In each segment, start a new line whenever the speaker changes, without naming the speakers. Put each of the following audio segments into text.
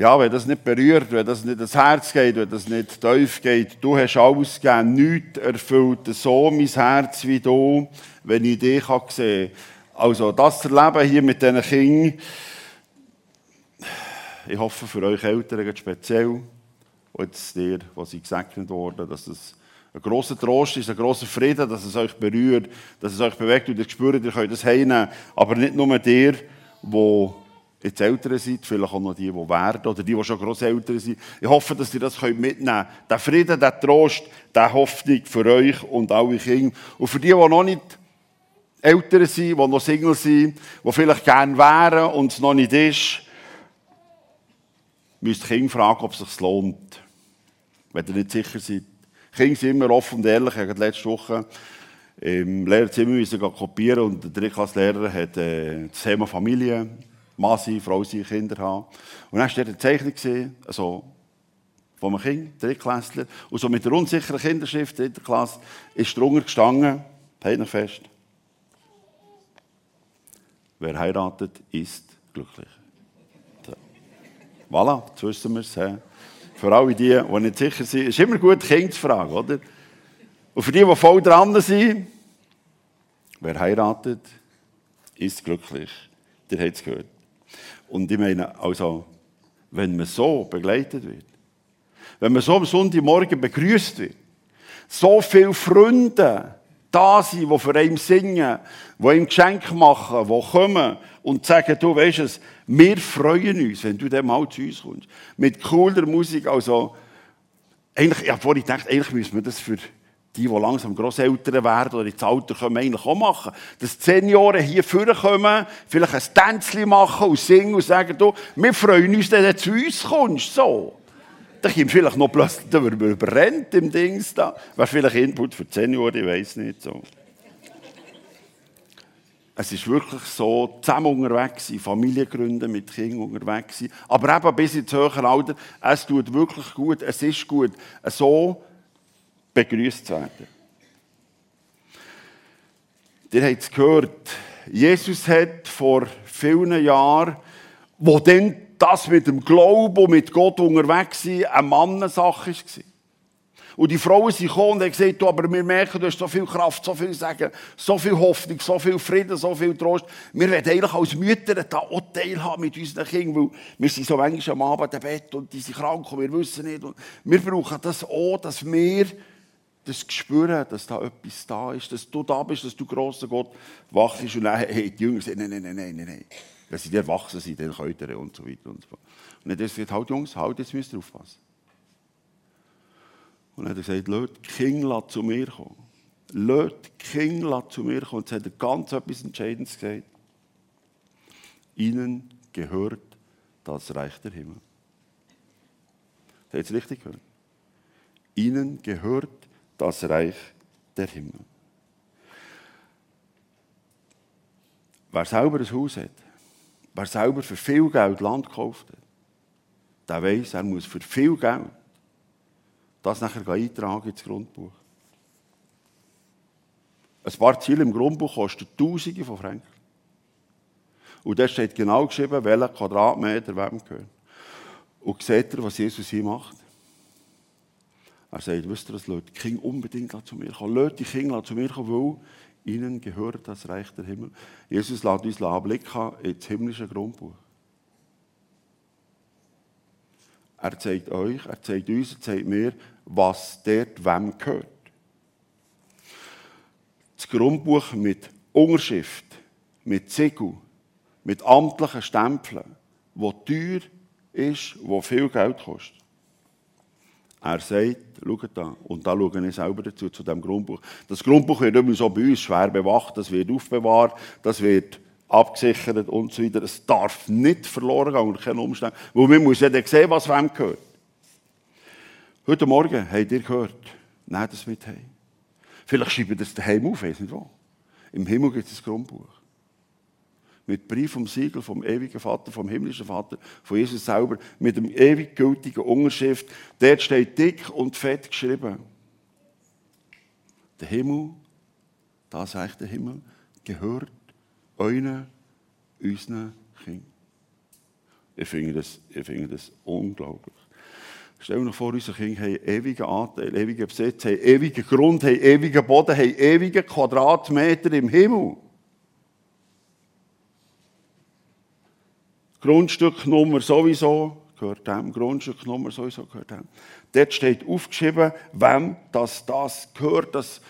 ja, wenn das nicht berührt, wenn das nicht ins Herz geht, wenn das nicht tief geht, du hast alles gegeben, nichts erfüllt so mein Herz wie du, wenn ich dich sehen kann. Also das Erleben hier mit diesen Kindern, ich hoffe für euch Eltern speziell, und jetzt dir, was sie gesegnet worden, dass das ein grosser Trost ist, ein grosser Frieden, dass es euch berührt, dass es euch bewegt und ihr spürt, ihr könnt das heimnehmen. Aber nicht nur dir, die jetzt Eltern sind, vielleicht auch noch die, die werden oder die, die schon Grosseltern sind. Ich hoffe, dass ihr das mitnehmen könnt. Der Frieden, der Trost, der Hoffnung für euch und alle Kinder. Und für die, die noch nicht Eltern sind, die noch Single sind, die vielleicht gerne wären und es noch nicht ist, müsst ihr Kinder fragen, ob es sich lohnt. Wenn ihr nicht sicher seid. Kinder sind immer offen und ehrlich. Ich letzte Woche im Lehrerzimmer müssen kopieren und der Drittklasslehrer hat äh, das Thema Familie, Mann sein, Frau sein, Kinder haben. Und dann war dort eine Zeichnung, gesehen, also von einem Kind, Drittklässler, und so mit der unsicheren Kinderschrift, dritter Klasse, ist drunter gestanden, halt noch fest, wer heiratet, ist glücklich. So. Voilà, jetzt wissen wir es. Für alle die, die nicht sicher sind, ist immer gut, Kinder zu fragen, oder? Und für die, die voll dran sind, wer heiratet, ist glücklich. Ihr habt es gehört. Und ich meine, also, wenn man so begleitet wird, wenn man so am Sonntagmorgen begrüßt wird, so viele Freunde da sind, die für einen singen, die ihm Geschenke machen, die kommen und sagen, du weißt es, wir freuen uns, wenn du dann mal zu uns kommst. Mit cooler Musik, also, eigentlich, ich habe vorhin gedacht, eigentlich müssen wir das für die, die langsam Grosseltern werden oder ins Alter kommen, eigentlich auch machen. Dass die Senioren hier vorkommen, vielleicht ein Tänzchen machen und singen und sagen, du, wir freuen uns, dass du zu uns kommst, so. Da kommt vielleicht noch plötzlich überrennt im Dings da. Wäre vielleicht Input für die Senioren, ich weiß nicht, so. Es ist wirklich so, zusammen unterwegs sein, Familiengründen mit Kindern unterwegs sein. Aber eben bis ins höhere Alter, es tut wirklich gut, es ist gut, so begrüßt zu werden. Ihr habt es gehört, Jesus hat vor vielen Jahren, wo dann das mit dem Glauben und mit Gott unterwegs sein, eine Mannensache war. Und die Frauen sind gekommen und haben gesagt, du, aber wir merken, du hast so viel Kraft, so viel Sagen, so viel Hoffnung, so viel Frieden, so viel Trost. Wir wollen eigentlich als Mütter da auch teilhaben mit unseren Kindern, weil wir sind so manchmal am Abend im Bett und die sind krank und wir wissen nicht. Und wir brauchen das auch, dass wir das spüren, dass da etwas da ist, dass du da bist, dass du grosser Gott wach bist. Und dann hey, die Jünger sagen, nein, nein, nein, nein, nein. Wenn sie erwachsen sind, dann könnt ihr und so weiter und so fort. Und dann hat er gesagt, halt Jungs, halt, jetzt müsst ihr aufpassen. Und dann hat er gesagt, die Kinder zu mir kommen. Die Kinder zu mir kommen. Und jetzt hat er ganz etwas Entscheidendes gesagt. Ihnen gehört das Reich der Himmel. Habt ihr es richtig gehört? Ihnen gehört das Reich der Himmel. Wer selber ein Haus hat, wer selber für viel Geld Land gekauft hat, der weiß, er muss für viel Geld das nachher eintragen ins Grundbuch. Ein paar Ziele im Grundbuch kosten Tausende von Franken. Und da steht genau geschrieben, welcher Quadratmeter wem gehört. Und seht ihr, was Jesus hier macht? Er sagt, wisst ihr, lasst die Kinder unbedingt zu mir kommen. Lasst die Kinder zu mir kommen, weil ihnen gehört das Reich der Himmel. Jesus lässt uns anblicken ins himmlische Grundbuch. Er zeigt euch, er zeigt uns, er zeigt mir, was dort wem gehört. Das Grundbuch mit Unterschrift, mit Siegel, mit amtlichen Stempeln, wo teuer ist, wo viel Geld kostet. Er sagt, schaut da, und da schaue ich selber dazu, zu diesem Grundbuch. Das Grundbuch wird immer so bei uns schwer bewacht, das wird aufbewahrt, das wird abgesichert und so weiter. Es darf nicht verloren gehen unter keinen Umständen, weil man muss ja dann sehen, was wem gehört. Heute Morgen habt ihr gehört, nehmt das mit heim. Vielleicht schreibt ihr das daheim auf, weiß nicht wo. Im Himmel gibt es ein Grundbuch mit Brief und Siegel vom ewigen Vater, vom himmlischen Vater, von Jesus selber, mit dem ewig gültigen Unterschrift. Dort steht dick und fett geschrieben. Der Himmel, das sagt der Himmel, gehört euren, unseren Kindern. Ich finde das, ich finde das unglaublich. Stell dir vor, unsere Kinder haben ewigen Anteil, ewigen Besitz, haben ewigen Grund, haben ewigen Boden, haben ewige Quadratmeter im Himmel. Grundstücknummer sowieso gehört dem, Grundstücknummer sowieso gehört dem. Dort steht aufgeschrieben, wem das, das gehört. Das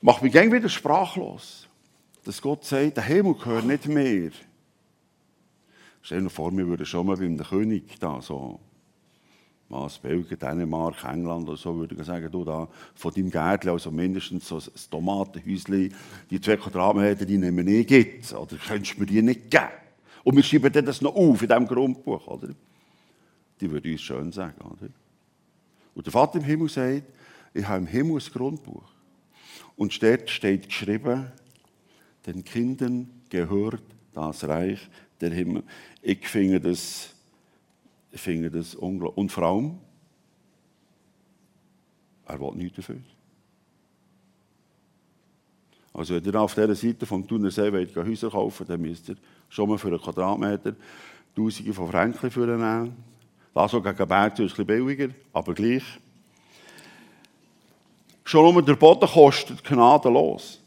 macht mich gern wieder sprachlos. Dass Gott sagt, der Himmel gehört nicht mehr. Stell dir vor, wir würden schon mal beim König da so was, Belgien, Dänemark, England oder so, würde ich sagen, du da von deinem Gärtchen, also mindestens so ein Tomatenhäuschen, die zwei Quadratmeter, die nehmen ich gibt, oder könntest du mir die nicht geben? Und wir schreiben das noch auf in diesem Grundbuch, oder? Die würde uns schön sagen, oder? Und der Vater im Himmel sagt, ich habe im Himmel ein Grundbuch. Und dort steht geschrieben, den Kindern gehört das Reich der Himmel. Ich finde das ich finde das unglaublich. Und vor er will nichts dafür. Also wenn ihr auf dieser Seite vom Thunersee wollt, Häuser kaufen dann müsst ihr schon mal für einen Quadratmeter Tausende von Franken für nehmen. Das auch gegen Berg ist ein bisschen billiger, aber gleich. Schon nur der Boden kostet gnadenlos.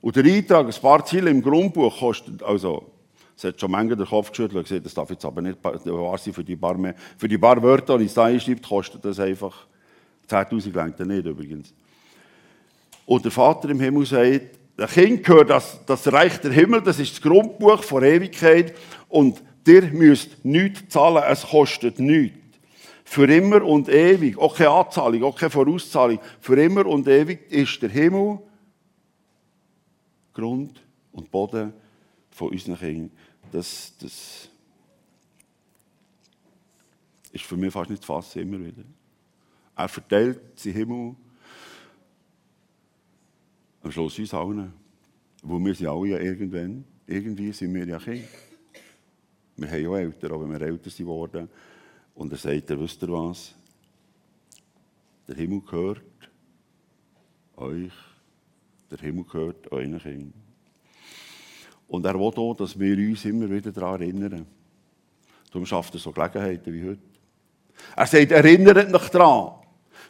Und der Eintrag, ein paar Ziele im Grundbuch kostet, also es hat schon manchmal den Kopf geschüttelt und gesagt, das darf jetzt aber nicht wahr sein für die paar, für die paar Wörter, die es da einschreibt, kostet das einfach 10'000 längt nicht übrigens. Und der Vater im Himmel sagt, der Kind gehört das, das Reich der Himmel, das ist das Grundbuch vor Ewigkeit und ihr müsst nichts zahlen, es kostet nichts. Für immer und ewig, auch keine Anzahlung, auch keine Vorauszahlung, für immer und ewig ist der Himmel Grund und Boden von unseren Kindern das, das ist für mich fast nicht zu fassen, immer wieder. Er verteilt seinen Himmel am Schluss uns allen. Wo wir sind alle ja irgendwann, irgendwie sind wir ja Kinder. Wir haben ja Eltern, wenn wir älter sind worden. Und er sagt, er wisst ihr was? Der Himmel gehört euch, der Himmel gehört euren Kindern. Und er will auch, dass wir uns immer wieder daran erinnern. Darum schafft er so Gelegenheiten wie heute. Er sagt, erinnert euch daran.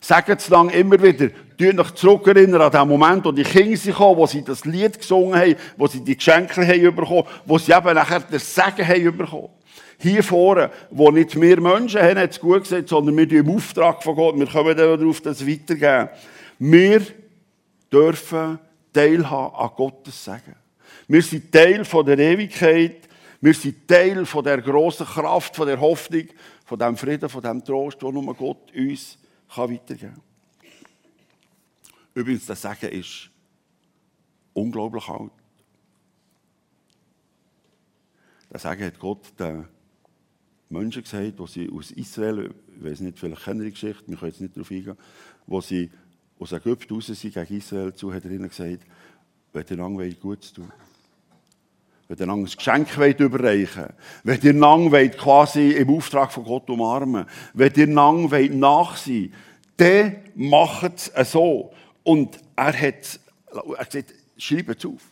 Sagt es lang immer wieder, tut euch zurückerinnern an den Moment, wo die Kinder kamen, wo sie das Lied gesungen haben, wo sie die Geschenke haben bekommen, wo sie eben nachher das Segen haben bekommen. Hier vorne, wo nicht wir Menschen haben, hat es gut gesagt, sondern wir im Auftrag von Gott, wir können darauf das weitergeben. Wir dürfen teilhaben an Gottes Segen. Wir sind Teil von der Ewigkeit. Wir sind Teil von der großen Kraft, von der Hoffnung, von dem Frieden, von dem Trost, den nur Gott uns kann weitergeben kann. Übrigens, das Sagen ist unglaublich alt. Das Sagen hat Gott den Menschen gesagt, die sie aus Israel, ich weiß nicht, vielleicht kennen die Geschichte, wir können jetzt nicht darauf eingehen, wo sie aus Ägypten raus sind gegen Israel zu, hat er ihnen gesagt, wenn ihr lange gut zu tun wenn ihr ein Geschenk wollt überreichen wollt, wenn ihr lang wollt, quasi im Auftrag von Gott umarmen wenn ihr lang wollt, nach sein dann macht es so. Und er hat gesagt, schreibt es auf.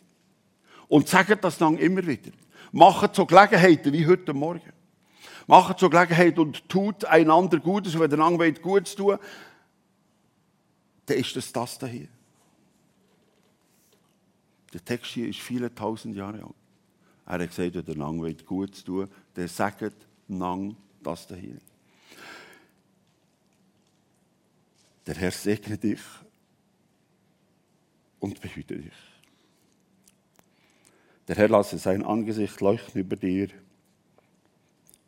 Und sagt das dann immer wieder. Macht so Gelegenheiten wie heute Morgen. Macht so Gelegenheiten und tut einander Gutes. Und wenn ihr lang wollt, Gutes tun, dann ist das das hier. Der Text hier ist viele tausend Jahre alt. Er hat gesagt, wenn der Nang gut zu tun, dann sagt Nang das hier. Der Herr segne dich und behüte dich. Der Herr lasse sein Angesicht leuchten über dir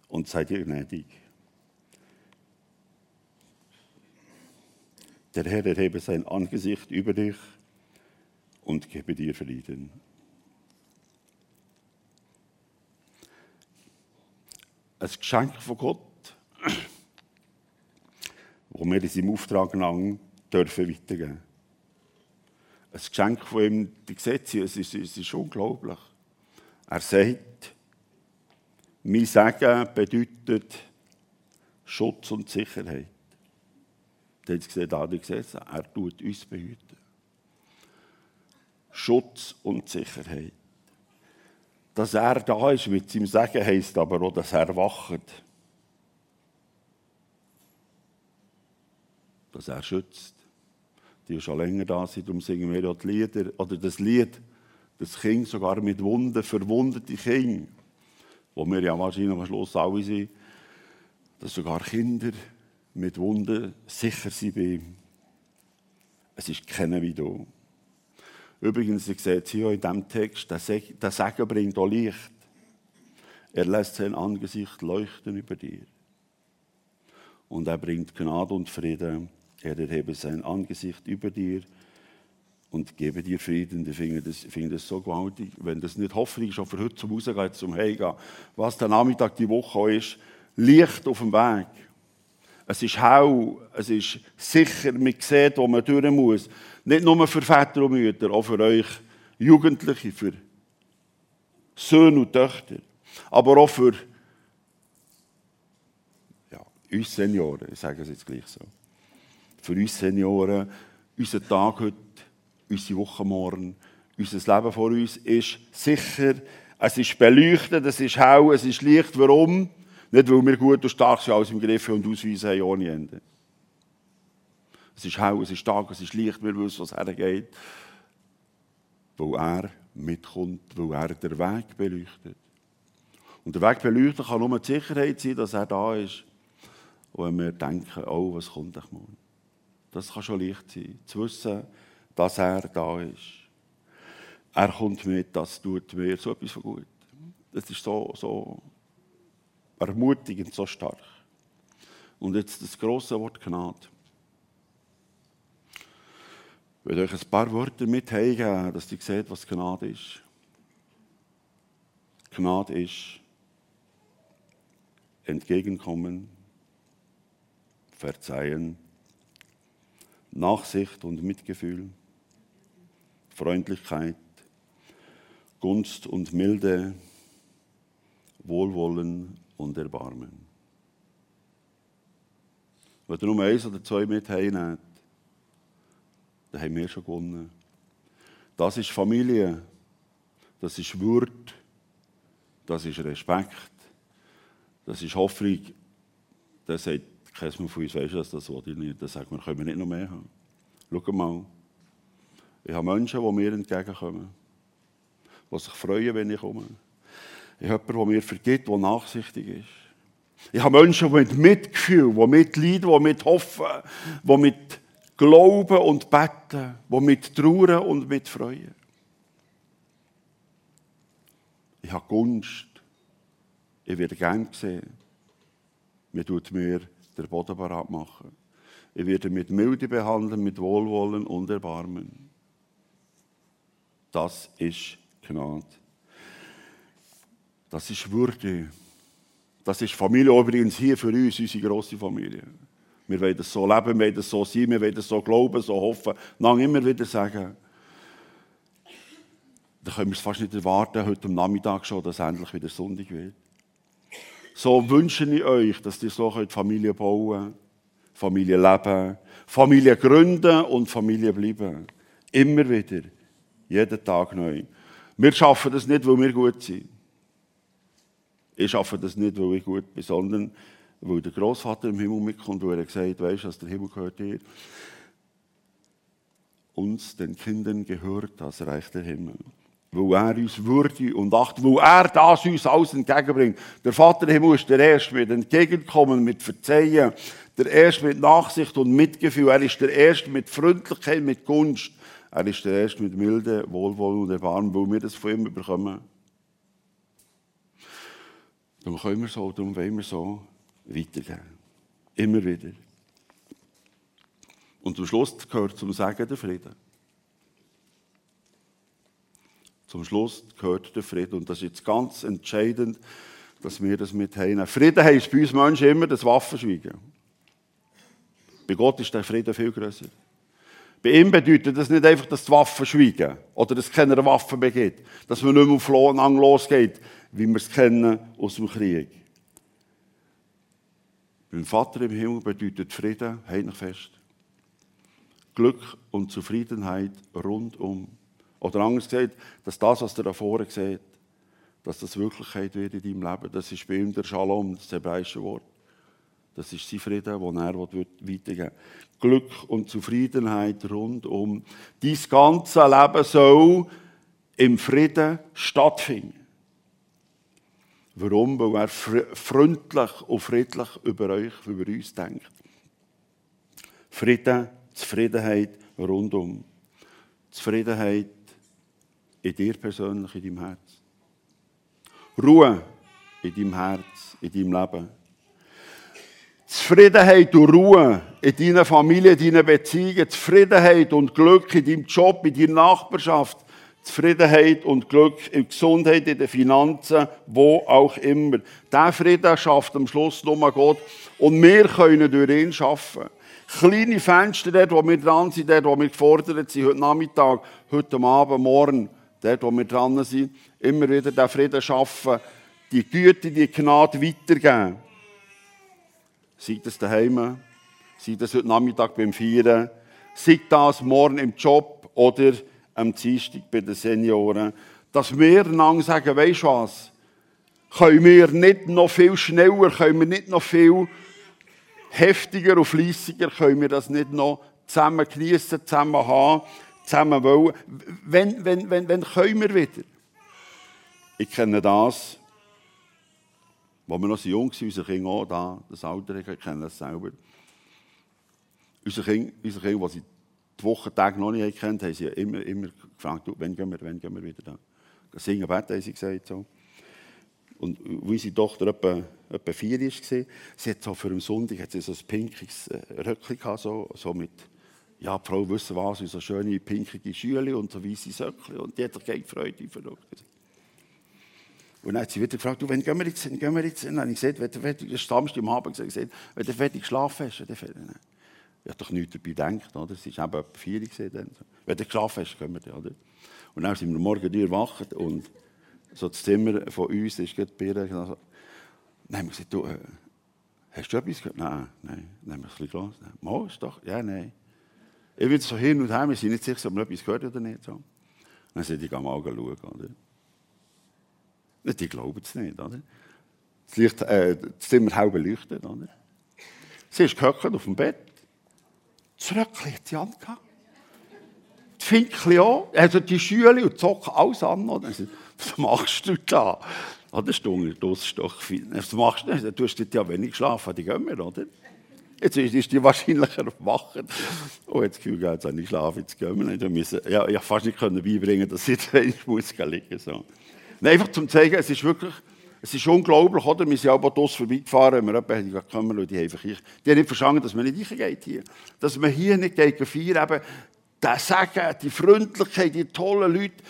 und sei dir gnädig. Der Herr erhebe sein Angesicht über dich und gebe dir Frieden. Ein Geschenk von Gott, wo wir in seinem Auftrag lang dürfen weitergeben. Ein Geschenk von ihm, die Gesetze, es ist, es ist unglaublich. Er sagt, mein Segen bedeutet Schutz und Sicherheit. Da hat gesehen, da die Gesetze, er tut uns behüten. Schutz und Sicherheit. Dass er da ist mit seinem Sagen, heisst aber auch, dass er wacht. Dass er schützt. Die schon länger da sind, darum singen wir ja die Lieder, oder das Lied, das Kind sogar mit Wunden, verwundete Kinder, wo wir ja wahrscheinlich am Schluss alle sind, dass sogar Kinder mit Wunden sicher sind bei ihm. Es ist keiner wie du. Übrigens, ihr seht hier in diesem Text, der Segen bringt auch Licht. Er lässt sein Angesicht leuchten über dir. Und er bringt Gnade und Frieden. Er erhebe sein Angesicht über dir und gebe dir Frieden. Ich finde das, finde das so gewaltig. Wenn das nicht Hoffnung ist, auch für heute zum Rausgehen, zum Heimgehen, was der Nachmittag die Woche ist, Licht auf dem Weg. Es ist hell, es ist sicher, man sieht, wo man durch muss. Nicht nur für Väter und Mütter, auch für euch Jugendliche, für Söhne und Töchter. Aber auch für ja, uns Senioren, ich sage es jetzt gleich so. Für uns Senioren, unser Tag heute, unsere Woche morgen, unser Leben vor uns ist sicher, es ist beleuchtet, es ist hell, es ist Licht. Warum? Nicht, weil wir gut und stark sind, alles im Griff und Ausweise haben ohne Ende. Es ist hell, es ist stark, es ist Licht, wir wissen, was hergeht. Weil er mitkommt, weil er den Weg beleuchtet. Und der Weg beleuchten kann nur die Sicherheit sein, dass er da ist. Und wenn wir denken, oh, was kommt ich morgen? Das kann schon leicht sein, zu wissen, dass er da ist. Er kommt mit, das tut mir so etwas von gut. Das ist so, so ermutigend, so stark. Und jetzt das große Wort Gnade. Ich will euch ein paar Worte mit heimgeben, dass ihr seht, was Gnade ist. Gnade ist entgegenkommen, verzeihen, Nachsicht und Mitgefühl, Freundlichkeit, Gunst und Milde, Wohlwollen und Erbarmen. Wenn ihr nur eins oder zwei mit heimnehmt, dann haben wir schon gewonnen. Das ist Familie, das ist Würde, das ist Respekt, das ist Hoffnung. Das sagt keiner von uns, weißt du, das will ich nicht. Das sagt man, können wir nicht noch mehr haben. Schau mal, ich habe Menschen, die mir entgegenkommen, die sich freuen, wenn ich komme. Ich habe jemanden, der mir vergibt, der nachsichtig ist. Ich habe Menschen, die mit Mitgefühl, die mitleiden, die mit hoffen, die mit glauben und beten, die mit trauern und mit freuen. Ich habe Gunst. Ich werde gern gesehen. Mir tut mir der Boden parat machen. Ich werde mit Milde behandeln, mit Wohlwollen und Erbarmen. Das ist Gnade. Das ist Würde. Das ist Familie übrigens hier für uns, unsere grosse Familie. Wir wollen das so leben, wir wollen das so sein, wir wollen das so glauben, so hoffen. Dann immer wieder sagen, da können wir es fast nicht erwarten, heute am Nachmittag schon, dass endlich wieder Sonntag wird. So wünsche ich euch, dass ihr so Familie bauen Familie leben, Familie gründen und Familie bleiben. Immer wieder. Jeden Tag neu. Wir schaffen das nicht, weil wir gut sind. Ich schaffe das nicht, weil ich gut bin, sondern weil der Großvater im Himmel mitkommt, wo er gesagt weißt du, der Himmel gehört dir. Uns, den Kindern, gehört das Reich der Himmel. Weil er uns würde und acht, weil er das uns alles entgegenbringt. Der Vater im Himmel ist der Erste mit Entgegenkommen, mit Verzeihen, der Erste mit Nachsicht und Mitgefühl. Er ist der Erste mit Freundlichkeit, mit Gunst. Er ist der Erste mit Milde, Wohlwollen und Erbarmen, weil wir das von ihm bekommen. Darum können wir so, darum wollen wir so weitergeben. Immer wieder. Und zum Schluss gehört zum Sagen der Frieden. Zum Schluss gehört der Frieden. Und das ist jetzt ganz entscheidend, dass wir das mit haben. Frieden heisst bei uns Menschen immer das Waffenschweigen. Bei Gott ist der Frieden viel größer. Bei ihm bedeutet das nicht einfach, dass die Waffen schweigen oder dass es keine Waffen gibt. Dass man nicht mehr auf Lohn losgeht, wie wir es kennen aus dem Krieg. Beim Vater im Himmel bedeutet Frieden, heilig fest. Glück und Zufriedenheit rundum. Oder anders gesagt, dass das, was ihr da vorne seht, dass das Wirklichkeit wird in deinem Leben. Das ist bei ihm der Shalom, das hebräische Wort. Das ist sein Frieden, den er weitergeben will. Glück und Zufriedenheit rundum. Dein ganze Leben soll im Frieden stattfinden. Warum? Weil er freundlich und friedlich über euch, über uns denkt. Frieden, Zufriedenheit rundum. Zufriedenheit in dir persönlich, in deinem Herz. Ruhe in deinem Herz, in deinem Leben. Zufriedenheit und Ruhe in deiner Familie, in deinen Beziehungen. Zufriedenheit und Glück in deinem Job, in deiner Nachbarschaft. Zufriedenheit und Glück in Gesundheit, in den Finanzen, wo auch immer. Der Frieden schafft am Schluss nur Gott. Und wir können durch ihn schaffen. Kleine Fenster, dort, wo wir dran sind, dort, wo wir gefordert sind, heute Nachmittag, heute Abend, morgen, dort, wo wir dran sind, immer wieder den Frieden schaffen, die Güte, die Gnade weitergeben. Sei das daheim, sei das heute Nachmittag beim Feiern, sei das morgen im Job oder am Dienstag bei den Senioren, dass wir einander sagen, weisst du was, können wir nicht noch viel schneller, können wir nicht noch viel heftiger und fleissiger, können wir das nicht noch zusammen geniessen, zusammen haben, zusammen wollen. Wenn, wenn, wenn, wenn können wir wieder? Ich kenne das, wo wir noch so jung waren, unsere Kinder auch da, das Alter, ich kenne das selber. Unsere Kinder, unsere Kinder die sie die Wochentage noch nicht kennt, haben sie immer, immer gefragt, wann gehen wir, wann gehen wir wieder da? Singen, beten, haben sie gesagt. So. Und wie unsere Tochter etwa, etwa vier war, sie hat so für einen Sonntag hat sie so ein pinkiges äh, Röckchen gehabt, so, so mit, ja, die Frau wissen was, so schöne pinkige Schüle und so weiße Söckchen. Und die hat sich wie verrückt. Und dann hat sie wieder gefragt, du, wann gehen wir jetzt hin, gehen wir jetzt hin? Und ich gesagt, wenn du fertig, Samstag am Abend gesagt, wenn du fertig geschlafen hast, dann. Ich habe doch nichts dabei gedacht, oder? Es war eben etwa vier dann. Wenn du geschlafen hast, können wir dann, oder? Und dann sind wir morgen erwacht und so das Zimmer von uns ist gerade ihr. Also, dann haben wir gesagt, du, äh, hast du etwas gehört? Nein, nein. Dann haben wir ein bisschen gelassen. Mal, ist doch, ja, nein. Ich will so hin und her, wir sind nicht sicher, ob wir etwas gehört oder nicht. So. Dann sind ich, mal schauen, oder? Die glauben es nicht, oder? Das, Licht, äh, das Zimmer halb beleuchtet, oder? Sie ist gehockt auf dem Bett. Das Röckchen hat sie angehabt. Die Finkli auch, also die Schüle und die Socken, alles an. Oder? Was machst du da? Oder Stunde, Dussstock. Was machst du? Du hast ja wenig geschlafen, die gehen wir, oder? Jetzt ist die wahrscheinlicher wacher. Oh, jetzt Gefühl, jetzt habe ich geschlafen, jetzt gehen wir nicht. Ja, ich fast nicht beibringen, dass ich jetzt muss liegen so. Nein, einfach zum zeigen, es ist wirklich, es ist unglaublich, oder? Wir sind auch draussen vorbeigefahren, wenn wir jemanden haben, die haben einfach, die haben nicht verstanden, dass man nicht reingeht hier. Dass man hier nicht geht feiern, eben, der Segen, die Freundlichkeit, die tollen Leute,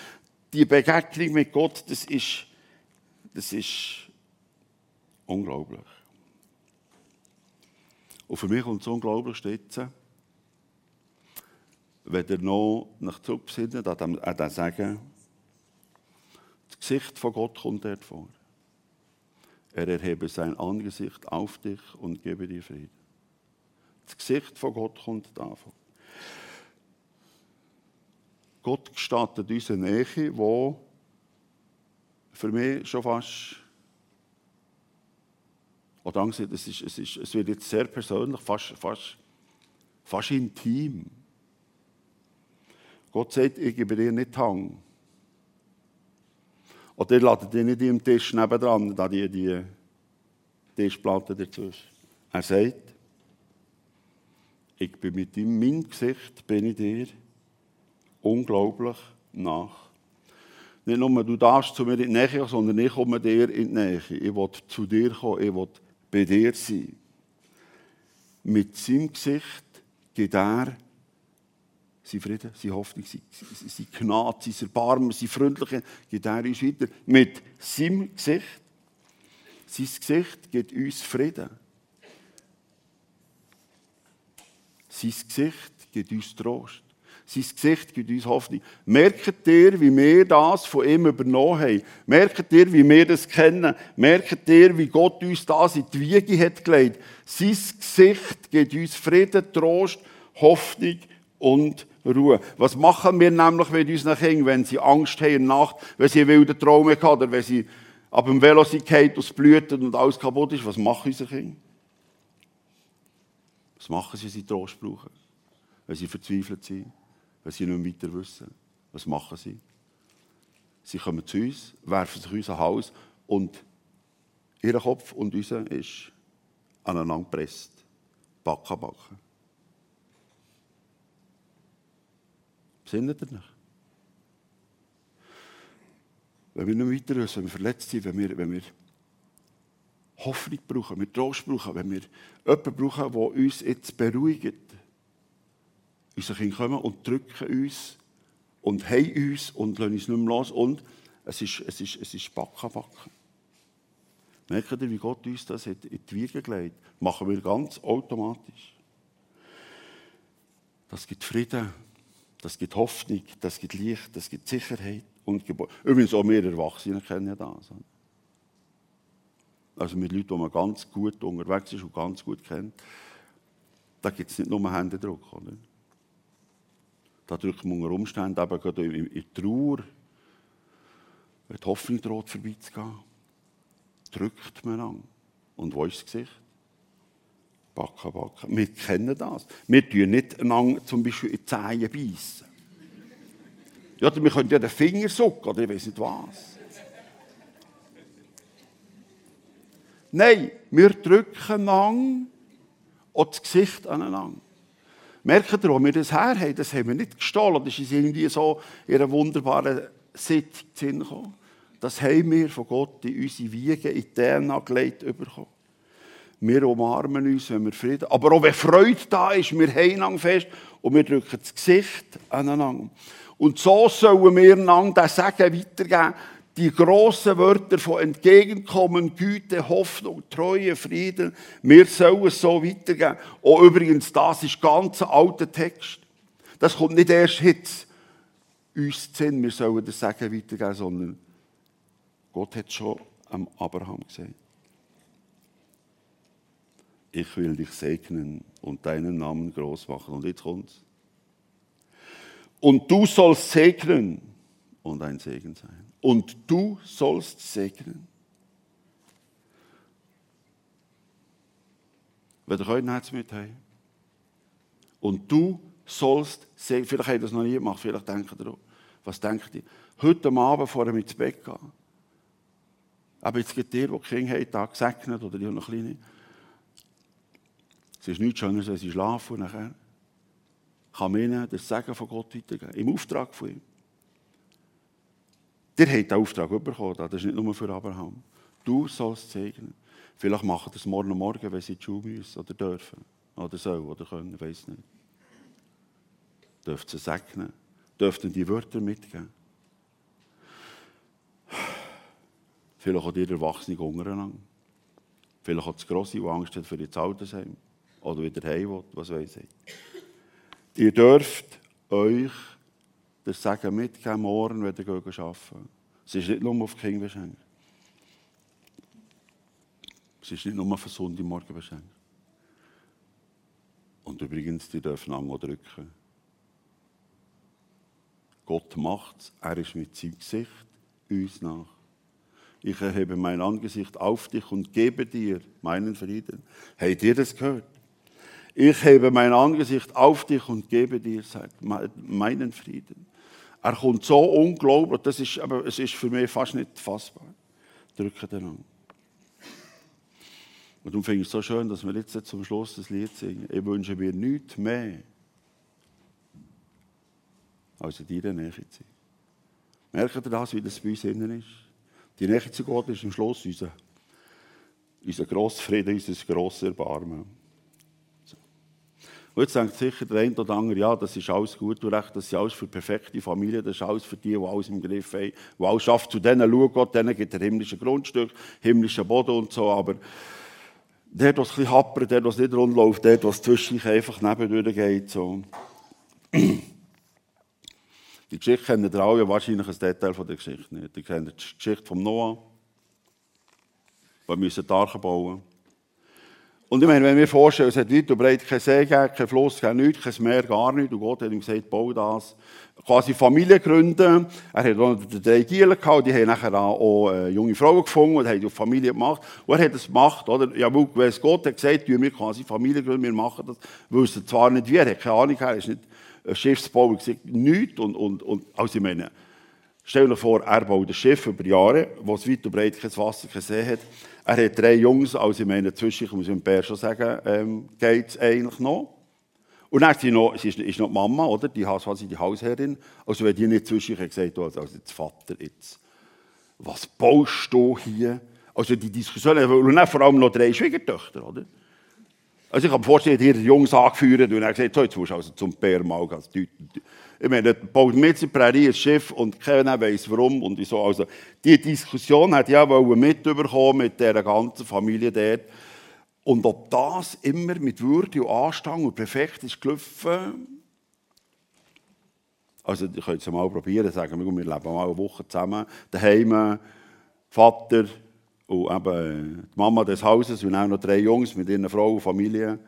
die Begegnung mit Gott, das ist, das ist unglaublich. Und für mich kommt es unglaublich jetzt, wenn ihr noch nach zurückbesinnen, an den Segen, Gesicht von Gott kommt dort vor. Er erhebe sein Angesicht auf dich und gebe dir Frieden. Das Gesicht von Gott kommt da vor. Gott gestattet uns eine Nähe, wo für mich schon fast, oder Angst, es, ist, es, ist, es wird jetzt sehr persönlich, fast, fast, fast intim. Gott sagt, ich gebe dir nicht Hang. Oder ihr ladet ihn nicht im Tisch nebendran, da die, die Tischplatte dazwischen. Er sagt, ich bin mit ihm, mein Gesicht bin ich dir unglaublich nach. Nicht nur du darfst zu mir in die Nähe, sondern ich komme dir in die Nähe. Ich will zu dir kommen, ich will bei dir sein. Mit seinem Gesicht geht er sein Frieden, seine Hoffnung, seine Gnade, sein Erbarmen, seine Freundlichkeit, gibt er uns weiter. Mit seinem Gesicht. Sein Gesicht gibt uns Frieden. Sein Gesicht gibt uns Trost. Sein Gesicht gibt uns Hoffnung. Merkt ihr, wie wir das von ihm übernommen haben? Merkt ihr, wie wir das kennen? Merkt ihr, wie Gott uns das in die Wiege hat gelegt? Sein Gesicht gibt uns Frieden, Trost, Hoffnung und Ruhe. Was machen wir nämlich mit unseren Kindern, wenn sie Angst haben in der Nacht, wenn sie einen wilden Traum haben oder wenn sie ab dem Velo das blutet und alles kaputt ist, was machen unsere Kinder? Was machen sie, wenn sie Trost brauchen? Wenn sie verzweifelt sind? Wenn sie nicht weiter wissen? Was machen sie? Sie kommen zu uns, werfen sich unser Haus und ihr Kopf und unser ist aneinander gepresst. Backen, backen. Sinnet ihr nicht? Wenn wir nicht weiter wissen, wenn wir verletzt sind, wenn wir, wenn wir Hoffnung brauchen, wir Trost brauchen, wenn wir jemanden brauchen, der uns jetzt beruhigt. Unsere Kinder kommen und drücken uns und haben uns und lassen uns nicht mehr los. Und es ist, es ist, es ist Backen, Backen. Merkt ihr, wie Gott uns das in die Wiege gelegt Machen wir ganz automatisch. Das gibt Frieden, das gibt Hoffnung, das gibt Licht, das gibt Sicherheit und Gebäude. Übrigens auch wir Erwachsene kennen ja das. Also mit Leuten, die man ganz gut unterwegs ist und ganz gut kennt. Da gibt es nicht nur Händedruck. Oder? Da drückt man unter Umständen eben gerade in, in Trauer, wenn die Hoffnung droht vorbeizugehen, drückt man an. Und wo ist das Gesicht? Backen, backen. Wir kennen das. Wir tun nicht einander zum Beispiel in die Zehen beißen. Ja, wir können ja den Finger sucken oder ich weiß nicht was. Nein, wir drücken an und das Gesicht aneinander. Merkt ihr, wo wir das her haben? Das haben wir nicht gestohlen. Das ist irgendwie so in einer wunderbaren Sitzung gekommen. Das haben wir von Gott in unsere Wiege, in die DNA gelegt bekommen. Wir umarmen uns, wenn wir Frieden Aber auch wenn Freude da ist, wir haben fest und wir drücken das Gesicht aneinander. Und so sollen wir einander das Sagen weitergeben, die großen Wörter von Entgegenkommen, Güte, Hoffnung, Treue, Frieden. Wir sollen es so weitergeben. Oh, übrigens, das ist ganz ein alter Text. Das kommt nicht erst jetzt uns Sinn, wir sollen das Sagen weitergeben, sondern Gott hat schon am Abraham gesagt. Ich will dich segnen und deinen Namen groß machen. Und jetzt kommt's. Und du sollst segnen und ein Segen sein und du sollst segnen. Wenn ihr ein Herz mit habt. Und du sollst segnen. Vielleicht habt ihr das noch nie gemacht, vielleicht denkt ihr, was denkt ihr? Heute Abend vor dem ins Bett gehen. Aber jetzt gibt ihr, die Kinder haben, da gesegnet oder die noch kleine. Es ist nichts Schöneres, wenn sie schlafen und nachher kann man ihnen das Segen von Gott weitergeben. Im Auftrag von ihm. Der hat den Auftrag bekommen, das ist nicht nur für Abraham. Du sollst segnen. Vielleicht machen das morgen Morgen, wenn sie in die Schule müssen oder dürfen. Oder sollen oder können, ich weiß nicht. Dürft sie segnen. Dürften die Wörter mitgeben. Vielleicht auch die Erwachsenen untereinander. Vielleicht auch das Grosse, die Angst hat für ihr Altersheim. Oder wieder heim was weiß ich. Ihr dürft euch das Sagen mitgeben morgen, wenn ihr arbeiten Es ist nicht nur auf die Kinder beschränkt. Es ist nicht nur für Sonntagmorgen beschränkt. Und übrigens, die dürfen auch drücken. Gott macht es, er ist mit seinem Gesicht uns nach. Ich erhebe mein Angesicht auf dich und gebe dir meinen Frieden. Habt ihr das gehört? Ich hebe mein Angesicht auf dich und gebe dir meinen Frieden. Er kommt so unglaublich, das ist, aber es ist für mich fast nicht fassbar. Drücke den an. Und darum finde ich es so schön, dass wir jetzt zum Schluss das Lied singen. Ich wünsche mir nichts mehr, als in deiner Nähe zu sein. Merkt ihr das, wie das bei uns innen ist? Die Nähe zu Gott ist am Schluss unser, unser grosser Frieden, unser grosses Erbarmen. Und jetzt denkt sicher der eine oder andere, ja, das ist alles gut und recht, das ist alles für perfekte Familien, das ist alles für die, die alles im Griff haben, die alles schafft. Zu denen schaut Gott, denen gibt er himmlische Grundstück, himmlischen Boden und so, aber der, was ein bisschen happert, der, was nicht rund läuft, der, was zwischendurch einfach nebendurch geht, so. Die Geschichte kennen ihr alle, wahrscheinlich ein Detail von der Geschichte nicht. Ihr kennt die Geschichte von Noah, wir müssen die Arche bauen. Und ich meine, wenn wir vorstellen, es hat weit und breit kein See gegeben, kein Fluss, kein nichts, kein Meer, gar nichts, und Gott hat ihm gesagt, bau das. Quasi Familie gründen. Er hat auch drei Gielen gehabt, die haben nachher auch äh, junge Frauen gefunden und haben die Familie gemacht. Und er hat das gemacht, oder? Ja, weil Gott hat gesagt, wir quasi Familie gründen, wir machen das. Wusste zwar nicht wie, er hat keine Ahnung, er ist nicht Schiffsbauer, nichts. Und, und, und, also ich meine, stell dir vor, er baut ein Schiff über Jahre, wo es weit und breit kein Wasser, kein See hat. Er hat drei Jungs, also ich meine, zwischen, ich muss dem Bär schon sagen, ähm, geht es eigentlich noch. Und dann ist, noch, ist, ist noch die Mama, oder? Die, quasi die Hausherrin. Also wenn die nicht zwischen hat gesagt, also, also jetzt Vater, jetzt, was baust du hier? Also die Diskussion, und dann vor allem noch drei Schwiegertöchter, oder? Also ich habe vorstellen, hier Jungs angeführt und er gesagt, so, jetzt musst du also zum Bär mal deutlich. Ich meine, baut mit ein Schiff und keiner weiß warum und so. Also, die Diskussion hat ja wohl mitbekommen mit der ganzen Familie dort. Und ob das immer mit Würde und Anstand und perfekt ist gelaufen, also ich könnte es mal probieren, sagen wir, wir leben mal eine Woche zusammen, daheim, Vater und eben die Mama des Hauses und auch noch drei Jungs mit ihren Frau und Familie.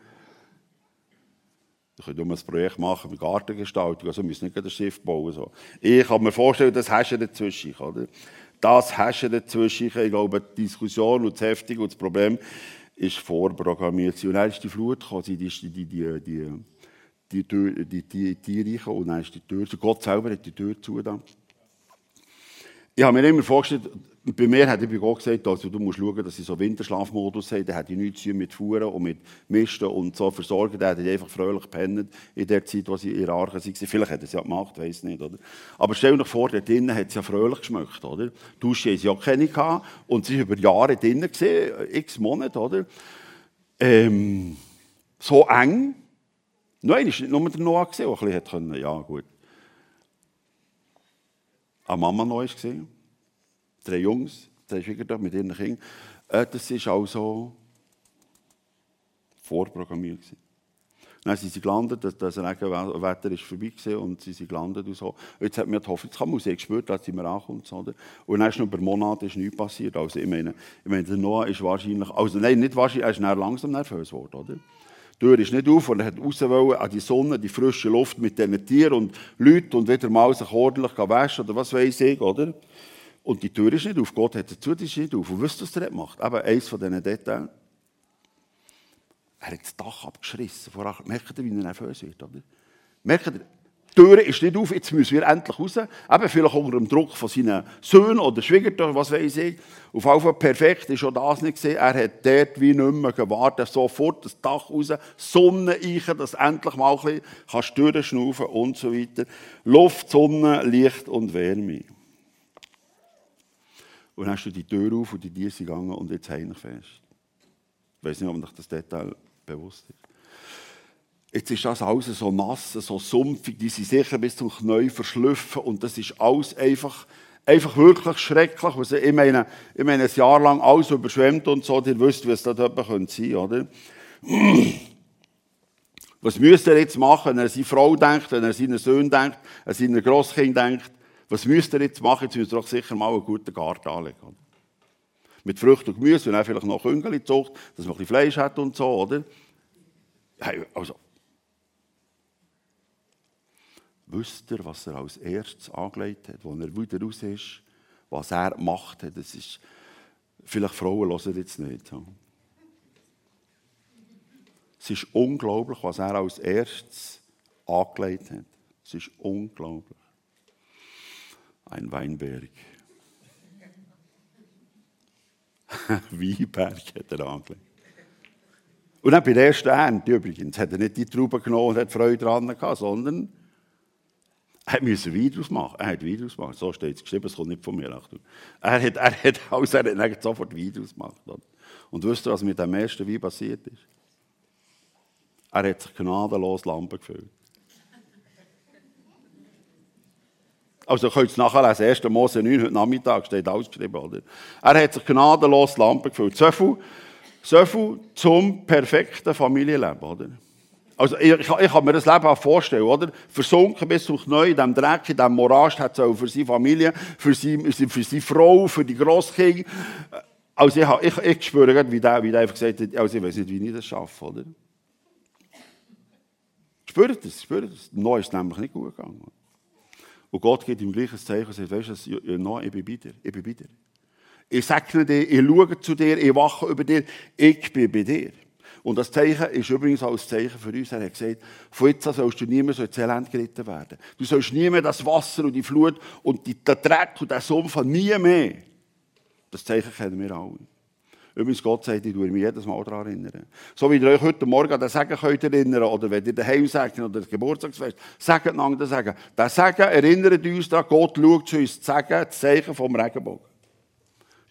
Ich können ein Projekt machen mit Gartengestaltung, also müssen nicht ein Schiff bauen. So. Ich kann mir vorstellen, das hast du dazwischen. Oder? Das hast du dazwischen. Ich glaube, die Diskussion und das Heftige und das Problem ist vorprogrammiert. Und dann ist die Flut gekommen, die, die, die, die, die, Tür, die, die Tiere und dann ist die Tür, Gott selber hat die Tür zu. Ich habe mir immer vorgestellt, bei mir hat ich Gott gesagt, also du musst schauen, dass ich so Winterschlafmodus habe. Da hat ich nichts mit Fuhren und mit Misten und so versorgen. Da hat ich einfach fröhlich gepennt in der Zeit, wo sie in ihrer Arche waren. Vielleicht hat er es ja gemacht, weiß nicht. Oder? Aber stell dir vor, dort drinnen hat es ja fröhlich geschmeckt. Oder? Dusche haben sie ja keine gehabt und sie waren über Jahre drinnen, gesehen, x Monate. Oder? Ähm, so eng. Nein, war nicht nur der Noah, der ein bisschen konnte. Ja, gut. Eine Mama noch gesehen drei Jungs, drei Schwiegertöchter mit ihren Kindern. Äh, das war also vorprogrammiert. Dann sind sie gelandet, das, Regenwetter ist vorbei und sie sind gelandet und so. Jetzt hat man die Hoffnung, jetzt kann Musik gespürt, dass sie mir ankommt. Und dann ist noch über Monate ist nichts passiert. Also ich meine, ich meine, der Noah ist wahrscheinlich, also nein, nicht wahrscheinlich, er ist langsam nervös geworden, oder? Die Tür ist nicht auf und er hat raus wollen, an die Sonne, die frische Luft mit diesen Tieren und Leuten und wieder mal sich ordentlich waschen oder was weiß ich, oder? Und die Tür ist nicht auf. Gott hat dazu, die ist nicht auf. Und wisst ihr, was er macht? Aber eins von diesen Details. Er hat das Dach abgeschrissen. Merkt ihr, wie er nervös wird? Oder? Merkt ihr, die Tür ist nicht auf, jetzt müssen wir endlich raus. Eben vielleicht unter dem Druck von seinen Söhnen oder Schwiegertöchtern, was weiß ich. Auf jeden Fall perfekt ist auch das nicht gesehen. Er hat dort wie nicht mehr gewartet. Sofort das Dach raus, Sonne eichen, dass endlich mal ein bisschen Türen schnaufen und so weiter. Luft, Sonne, Licht und Wärme. Und dann hast du die Tür auf und die Tiere gegangen und jetzt heimlich fest. Ich weiß nicht, ob euch das Detail bewusst ist. Jetzt ist das alles so nass, so sumpfig, die sind sicher bis zum Knie verschlüpfen und das ist alles einfach, einfach wirklich schrecklich. Also ich, meine, ich meine, ein Jahr lang alles überschwemmt und so, ihr wisst, wie es da sein könnte, oder? Was müsst ihr jetzt machen, wenn er seine Frau denkt, wenn er seinen Sohn denkt, an seine Grosskind denkt? Was müsst ihr jetzt machen? Jetzt müsst ihr doch sicher mal einen guten Garten anlegen. Mit Früchten und Gemüse und auch vielleicht noch Küngeli zucht, dass man ein bisschen Fleisch hat und so, oder? Hey, also. Wisst ihr, was er als erstes angelegt hat, als er wieder raus ist, was er gemacht hat? Das ist, vielleicht Frauen hören jetzt nicht. Es ist unglaublich, was er als erstes angelegt hat. Es ist unglaublich ein Weinberg. Weinberg hat er angelegt. Und dann bei der ersten Ernte übrigens hat er nicht die Trauben genommen und hat Freude daran gehabt, sondern er musste Wein daraus machen. Er hat Wein gemacht. So steht es geschrieben, es kommt nicht von mir. Achtung. Er hat, er hat, also er hat sofort Wein daraus gemacht. Und wisst ihr, was mit dem ersten Wein passiert ist? Er hat sich gnadenlos Lampen gefüllt. Also könnt ihr es nachlesen, 1. Mose 9, heute Nachmittag steht alles geschrieben. Oder? Er hat sich gnadenlos Lampe gefüllt. So viel, so viel zum perfekten Familienleben. Oder? Also ich, ich, ich kann mir das Leben auch vorstellen, oder? Versunken bis zum Knie in diesem Dreck, in diesem Morast, hat es für seine Familie, für seine, für seine Frau, für die Grosskinder. Also ich, ich, ich spüre wie der, wie der einfach gesagt hat, also ich weiß nicht, wie ich das schaffe, oder? Spürt das, spürt das. Noah ist nämlich nicht gut gegangen. Und Gott gibt ihm gleich ein Zeichen und sagt, weißt du, ich bin bei dir, ich bin bei dir. Ich segne dich, ich schaue zu dir, ich wache über dir, ich bin bei dir. Und das Zeichen ist übrigens auch ein Zeichen für uns. Er hat gesagt, von jetzt an sollst du nie mehr so ins Elend geritten werden. Du sollst nie mehr das Wasser und die Flut und die, der Dreck und der Sumpf nie mehr. Das Zeichen kennen wir alle. Übrigens, Gott sagt, ich tue mich jedes Mal daran erinnern. So wie ihr euch heute Morgen an den Segen könnt erinnern oder wenn ihr daheim sagt oder das Geburtstagsfest, sagt einander Segen. Der Segen erinnert uns daran, Gott schaut zu uns, das Segen, das Zeichen vom Regenbogen.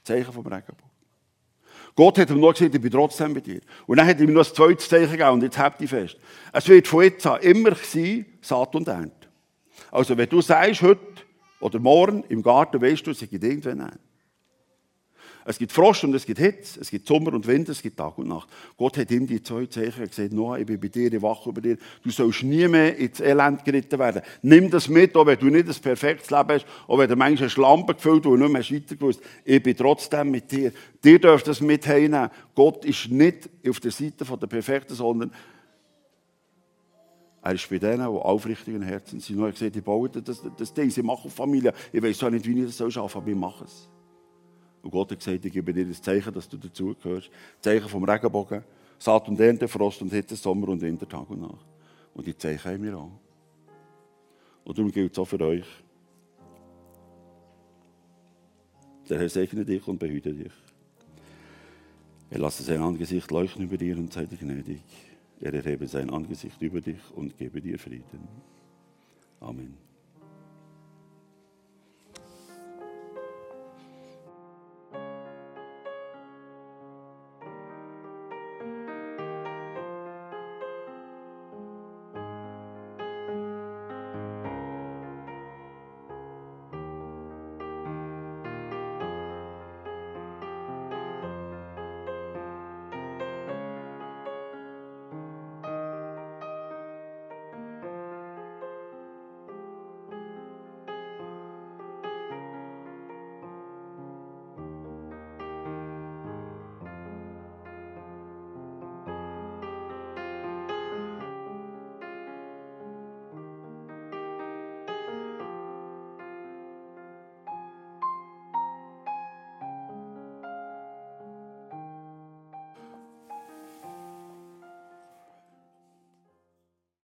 Zeichen vom Regenbogen. Gott hat ihm nur gesagt, ich bin trotzdem bei dir. Und dann hat er ihm noch ein zweites Zeichen gegeben und jetzt habt ihr fest. Es wird von jetzt an immer sein, Saat und Ernte. Also wenn du sagst, heute oder morgen im Garten, weißt du, es gibt irgendwann Ernte. Es gibt Frost und es gibt Hitze, es gibt Sommer und Winter, es gibt Tag und Nacht. Gott hat ihm die zwei Zeichen gesagt, Noah, ich bin bei dir, ich wache über dir. Du sollst nie mehr ins Elend geritten werden. Nimm das mit, auch wenn du nicht ein perfektes Leben hast, auch wenn du manchmal Schlampe gefüllt und nicht mehr weiter gewusst. Ich bin trotzdem mit dir. Dir dürft das mit heimnehmen. Gott ist nicht auf der Seite der Perfekten, sondern er ist bei denen, die aufrichtigen Herzen sind. Und er hat gesagt, ich baue das, das Ding, ich mache Familie. Ich weiß auch nicht, wie ich das soll, aber ich mache es. Und Gott hat gesagt, ich gebe dir das Zeichen, dass du dazugehörst. Zeichen vom Regenbogen. Saat und Ernte, Frost und Hitze, Sommer und Winter, Tag und Nacht. Und die Zeichen haben wir auch. Und darum gilt es auch für euch. Der Herr segne dich und behüte dich. Er lasse sein Angesicht leuchten über dir und sei dir gnädig. Er erhebe sein Angesicht über dich und gebe dir Frieden. Amen.